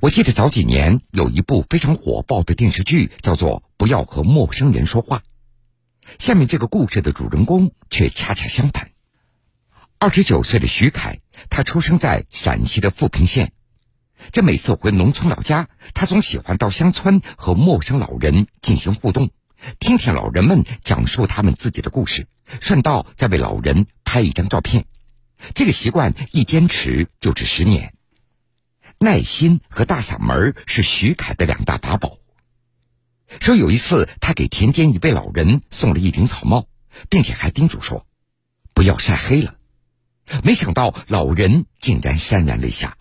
我记得早几年有一部非常火爆的电视剧，叫做《不要和陌生人说话》。下面这个故事的主人公却恰恰相反。二十九岁的徐凯，他出生在陕西的富平县。这每次回农村老家，他总喜欢到乡村和陌生老人进行互动，听听老人们讲述他们自己的故事，顺道再为老人拍一张照片。这个习惯一坚持就是十年。耐心和大嗓门是徐凯的两大法宝。说有一次，他给田间一位老人送了一顶草帽，并且还叮嘱说：“不要晒黑了。”没想到老人竟然潸然泪下。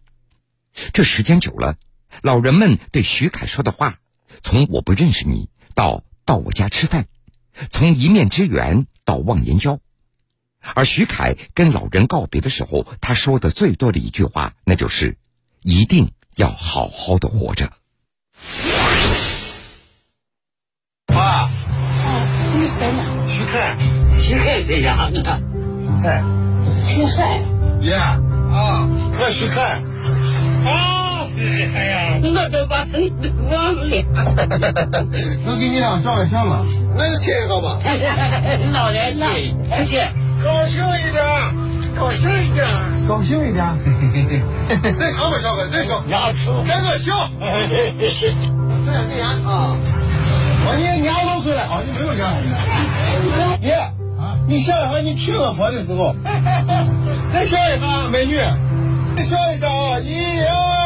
这时间久了，老人们对徐凯说的话，从“我不认识你”到“到我家吃饭”，从一面之缘到忘年交。而徐凯跟老人告别的时候，他说的最多的一句话，那就是。一定要好好的活着。爸，你谁呢？徐凯，徐凯谁呀？徐凯，徐凯。爷啊，我徐凯。啊，徐凯呀，我都把你忘了。能给你俩照个相吗？那就亲一个吧。老人亲，而且高兴一点，高兴一点。高兴一点。再笑吧，小哥，再唱。要出。再个笑。这样这样啊！我你牙露出来啊，你没有年。爷，你想一下，你娶老婆的时候，再笑一下，美女，再笑一下啊！一二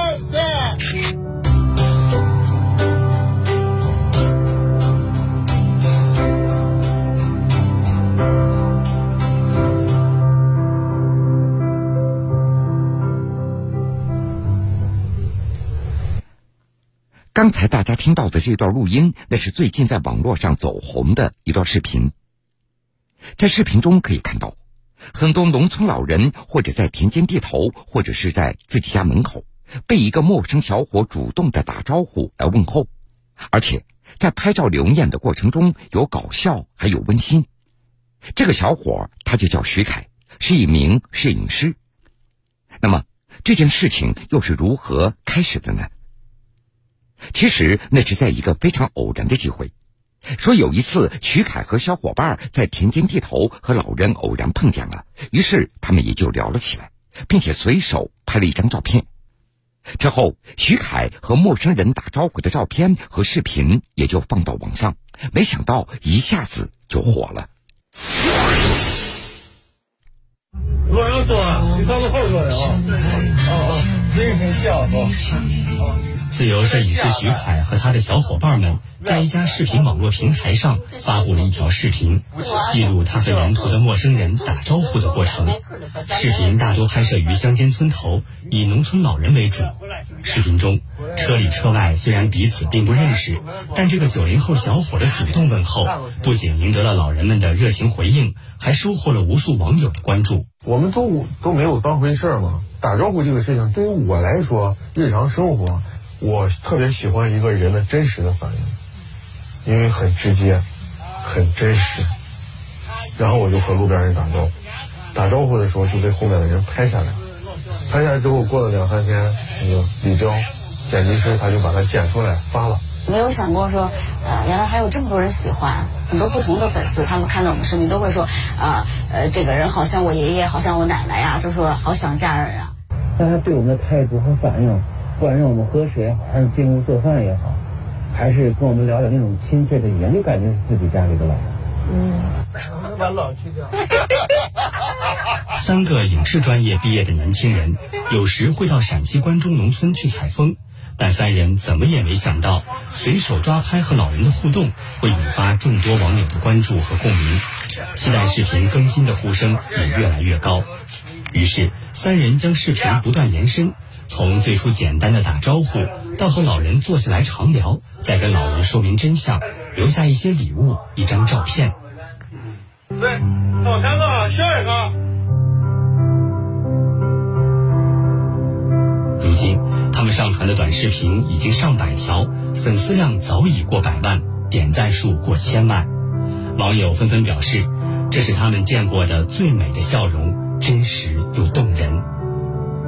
刚才大家听到的这段录音，那是最近在网络上走红的一段视频。在视频中可以看到，很多农村老人或者在田间地头，或者是在自己家门口，被一个陌生小伙主动的打招呼来问候，而且在拍照留念的过程中有搞笑，还有温馨。这个小伙他就叫徐凯，是一名摄影师。那么这件事情又是如何开始的呢？其实那是在一个非常偶然的机会，说有一次徐凯和小伙伴在田间地头和老人偶然碰见了，于是他们也就聊了起来，并且随手拍了一张照片。之后，徐凯和陌生人打招呼的照片和视频也就放到网上，没想到一下子就火了。往上坐，你上次后座的啊？啊啊，精神小伙。自由摄影师徐凯和他的小伙伴们在一家视频网络平台上发布了一条视频，记录他和沿途的陌生人打招呼的过程。视频大多拍摄于乡间村头，以农村老人为主。视频中，车里车外虽然彼此并不认识，但这个九零后小伙的主动问候，不仅赢得了老人们的热情回应，还收获了无数网友的关注。我们都都没有当回事儿嘛，打招呼这个事情对于我来说，日常生活。我特别喜欢一个人的真实的反应，因为很直接，很真实。然后我就和路边人打招呼，打招呼的时候就被后面的人拍下来。拍下来之后，过了两三天，那个李彪剪辑师他就把它剪出来发了。没有想过说，呃，原来还有这么多人喜欢，很多不同的粉丝，他们看到我们视频都会说，啊，呃，这个人好像我爷爷，好像我奶奶呀，都说好想家人啊。大家对我们的态度和反应。不管让我们喝水也好，还是进屋做饭也好，还是跟我们聊点那种亲切的语言，就感觉是自己家里的老人。嗯，把老去掉。三个影视专业毕业的年轻人，有时会到陕西关中农村去采风，但三人怎么也没想到，随手抓拍和老人的互动会引发众多网友的关注和共鸣，期待视频更新的呼声也越来越高。于是，三人将视频不断延伸。从最初简单的打招呼，到和老人坐下来长聊，再跟老人说明真相，留下一些礼物，一张照片。喂，老三个，笑一个。如今，他们上传的短视频已经上百条，粉丝量早已过百万，点赞数过千万。网友纷纷表示，这是他们见过的最美的笑容，真实又动人。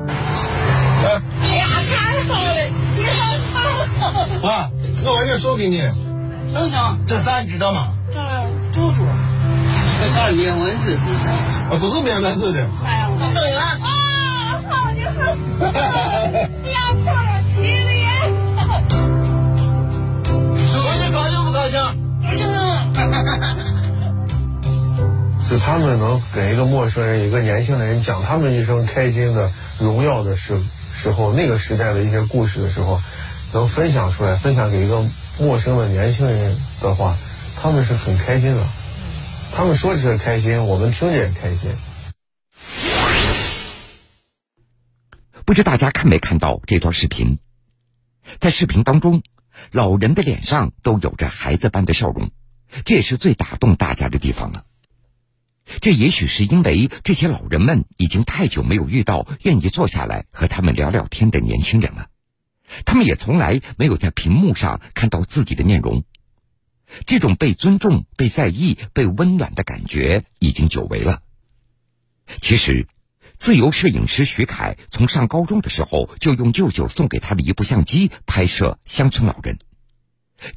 哎呀，太好了！你好爸，我玩意收给你。能行。这啥你知道吗？这猪猪，这啥面文字？啊，不是面文字的。哎呀，你高兴不高兴？高兴。就他们能给一个陌生人、一个年轻人讲他们一生开心的、荣耀的时时候，那个时代的一些故事的时候，能分享出来，分享给一个陌生的年轻人的话，他们是很开心的。他们说起来开心，我们听着也开心。不知大家看没看到这段视频？在视频当中，老人的脸上都有着孩子般的笑容，这也是最打动大家的地方了。这也许是因为这些老人们已经太久没有遇到愿意坐下来和他们聊聊天的年轻人了，他们也从来没有在屏幕上看到自己的面容，这种被尊重、被在意、被温暖的感觉已经久违了。其实，自由摄影师徐凯从上高中的时候就用舅舅送给他的一部相机拍摄乡村老人，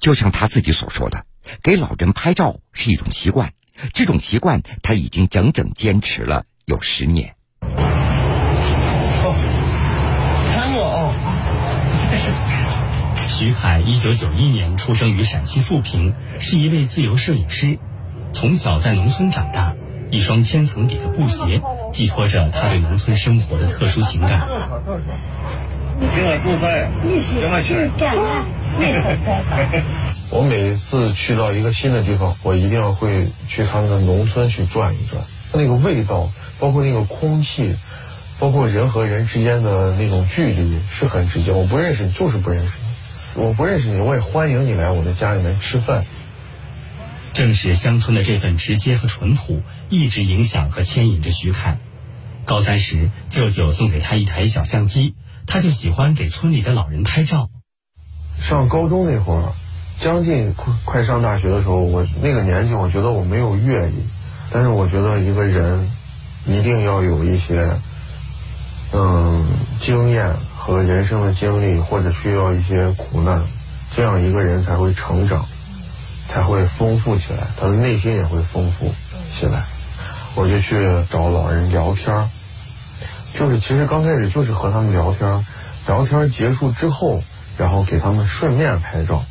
就像他自己所说的，给老人拍照是一种习惯。这种习惯，他已经整整坚持了有十年。看我哦！徐凯一九九一年出生于陕西富平，是一位自由摄影师。从小在农村长大，一双千层底的布鞋寄托着他对农村生活的特殊情感。我每次去到一个新的地方，我一定要会去他们的农村去转一转。那个味道，包括那个空气，包括人和人之间的那种距离，是很直接。我不认识你，就是不认识你；我不认识你，我也欢迎你来我的家里面吃饭。正是乡村的这份直接和淳朴，一直影响和牵引着徐凯。高三时，舅舅送给他一台小相机，他就喜欢给村里的老人拍照。上高中那会儿。将近快快上大学的时候，我那个年纪，我觉得我没有阅历，但是我觉得一个人一定要有一些嗯经验和人生的经历，或者需要一些苦难，这样一个人才会成长，才会丰富起来，他的内心也会丰富起来。我就去找老人聊天儿就是其实刚开始就是和他们聊天聊天结束之后，然后给他们顺便拍照。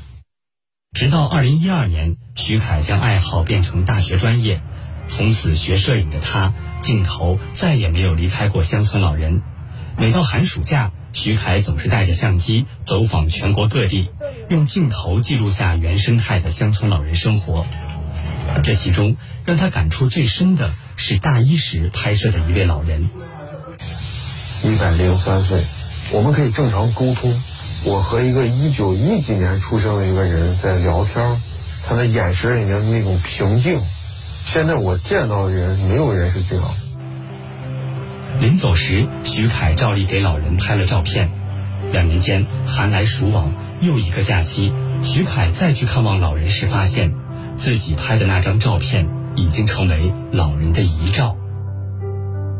直到二零一二年，徐凯将爱好变成大学专业，从此学摄影的他，镜头再也没有离开过乡村老人。每到寒暑假，徐凯总是带着相机走访全国各地，用镜头记录下原生态的乡村老人生活。这其中让他感触最深的是大一时拍摄的一位老人，一百零三岁，我们可以正常沟通。我和一个一九一几年出生的一个人在聊天，他的眼神里面的那种平静，现在我见到的人没有人是这样。临走时，徐凯照例给老人拍了照片。两年间寒来暑往，又一个假期，徐凯再去看望老人时，发现自己拍的那张照片已经成为老人的遗照。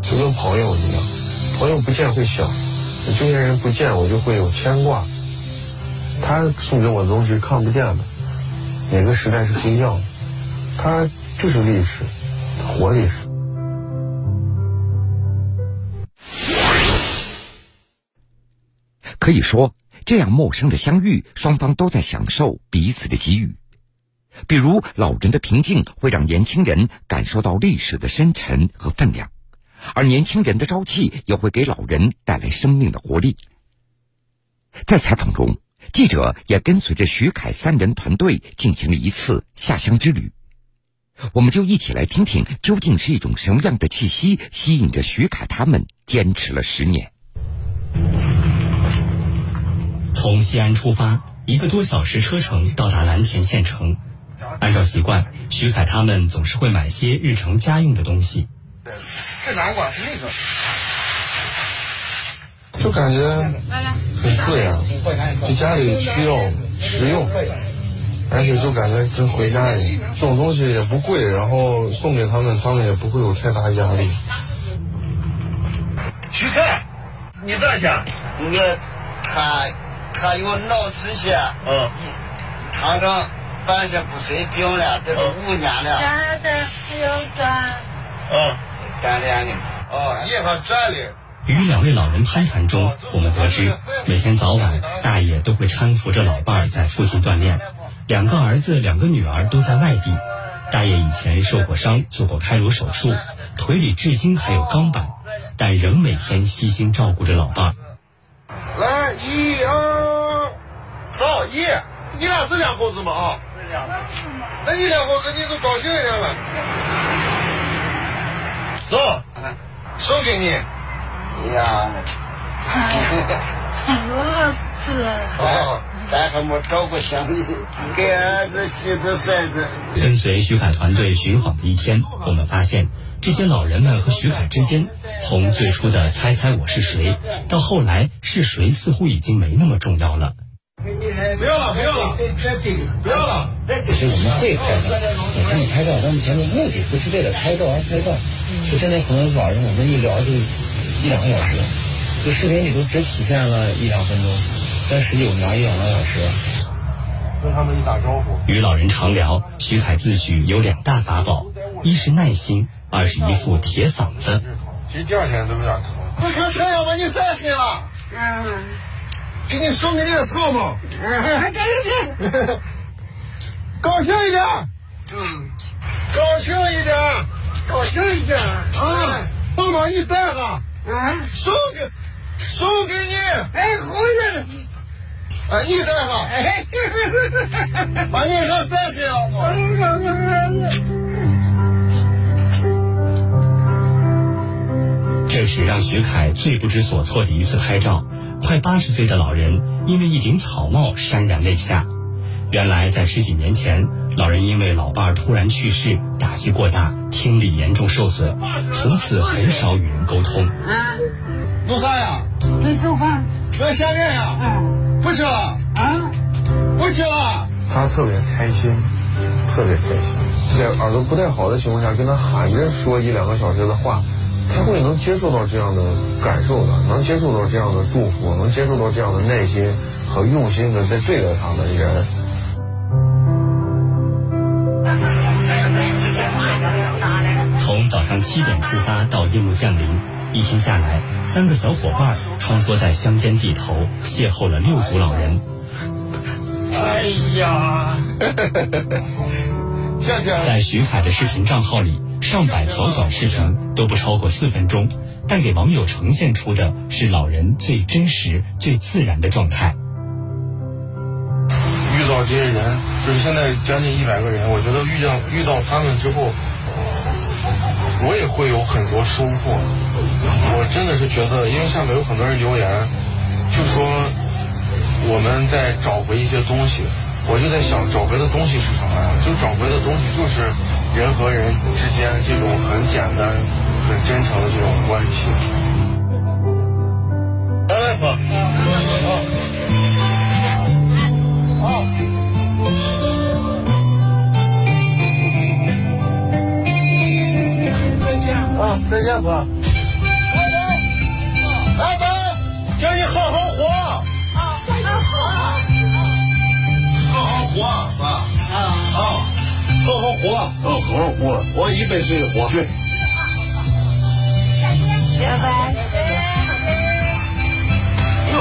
就跟朋友一样，朋友不见会想，这些人不见我就会有牵挂。他送给我的东西是看不见的，每个时代是不一样的，他就是历史，活历史。可以说，这样陌生的相遇，双方都在享受彼此的给予。比如，老人的平静会让年轻人感受到历史的深沉和分量，而年轻人的朝气也会给老人带来生命的活力。在采访中。记者也跟随着徐凯三人团队进行了一次下乡之旅，我们就一起来听听，究竟是一种什么样的气息吸引着徐凯他们坚持了十年。从西安出发，一个多小时车程到达蓝田县城。按照习惯，徐凯他们总是会买些日常家用的东西。这南瓜是那个。就感觉很自然，就家里需要实用，而且就感觉跟回家一样。这种东西也不贵，然后送给他们，他们也不会有太大压力。徐凯，你在下，那个他他有脑出血，嗯，躺着半夜不睡病了，这都五年了。转的还要转。嗯，锻炼的。哦，夜上转的。与两位老人攀谈中，我们得知，每天早晚大爷都会搀扶着老伴儿在附近锻炼。两个儿子、两个女儿都在外地。大爷以前受过伤，做过开颅手术，腿里至今还有钢板，但仍每天悉心照顾着老伴儿。来，一二，走一，你俩是两口子吗？啊。那你两口子，你就高兴一点了。走，送给你。呀，我死了。咱咱还没照顾乡里，给儿子、媳妇、孙子。跟随徐凯团队寻访的一天，我们发现，这些老人们和徐凯之间，从最初的“猜猜我是谁”，到后来是谁，似乎已经没那么重要了。不要了，不要了，不要了。其实我们这一块呢，我看你拍照，咱们前面目的不是为了拍照而拍照，就真的很多老人，我们一聊就。一两个小时，这视频里头只体现了一两分钟，但实际我们聊一两个小时，跟他们一打招呼。与老人常聊，徐凯自诩有两大法宝：一是耐心，二是一副铁嗓子。其实第二天都有点疼。快看太阳把你晒黑了。嗯。给你送给你个套帽。嗯，对对对。高兴一点。嗯。高兴一点。高兴一点。啊，帮忙你戴上。啊，送给送给你，哎，好远，哎，你带上，哎，把你上三岁了这是让徐凯最不知所措的一次拍照。快八十岁的老人因为一顶草帽潸然泪下。原来在十几年前，老人因为老伴儿突然去世，打击过大。听力严重受损，从此很少与人沟通。啊弄啥呀？没做饭。要下面呀？嗯。不吃了。啊？不吃了。他特别开心，特别开心。在耳朵不太好的情况下，跟他喊着说一两个小时的话，他会能接受到这样的感受的，能接受到这样的祝福，能接受到这样的耐心和用心的在对待他的人。从早上七点出发到夜幕降临，一天下来，三个小伙伴穿梭在乡间地头，邂逅了六组老人。哎呀！在徐凯的视频账号里，上百条短视频都不超过四分钟，但给网友呈现出的是老人最真实、最自然的状态。遇到这些人，就是现在将近一百个人，我觉得遇到遇到他们之后。我也会有很多收获，我真的是觉得，因为下面有很多人留言，就说我们在找回一些东西，我就在想，找回的东西是什么呀？就找回的东西就是人和人之间这种很简单、很真诚的这种关系。来，外婆，好，好。啊，再见，哥。拜拜，叫你好好活。啊，好好好好活，爸。啊啊，好好活，好好活，活一百岁活。对。拜拜。哟。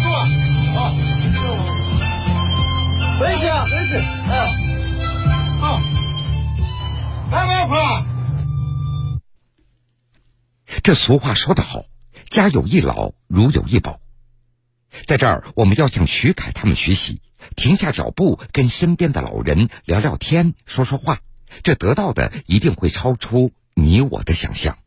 坐。啊。没事，没事。嗯。好。来，外婆。这俗话说得好，家有一老，如有一宝。在这儿，我们要向徐凯他们学习，停下脚步，跟身边的老人聊聊天，说说话。这得到的一定会超出你我的想象。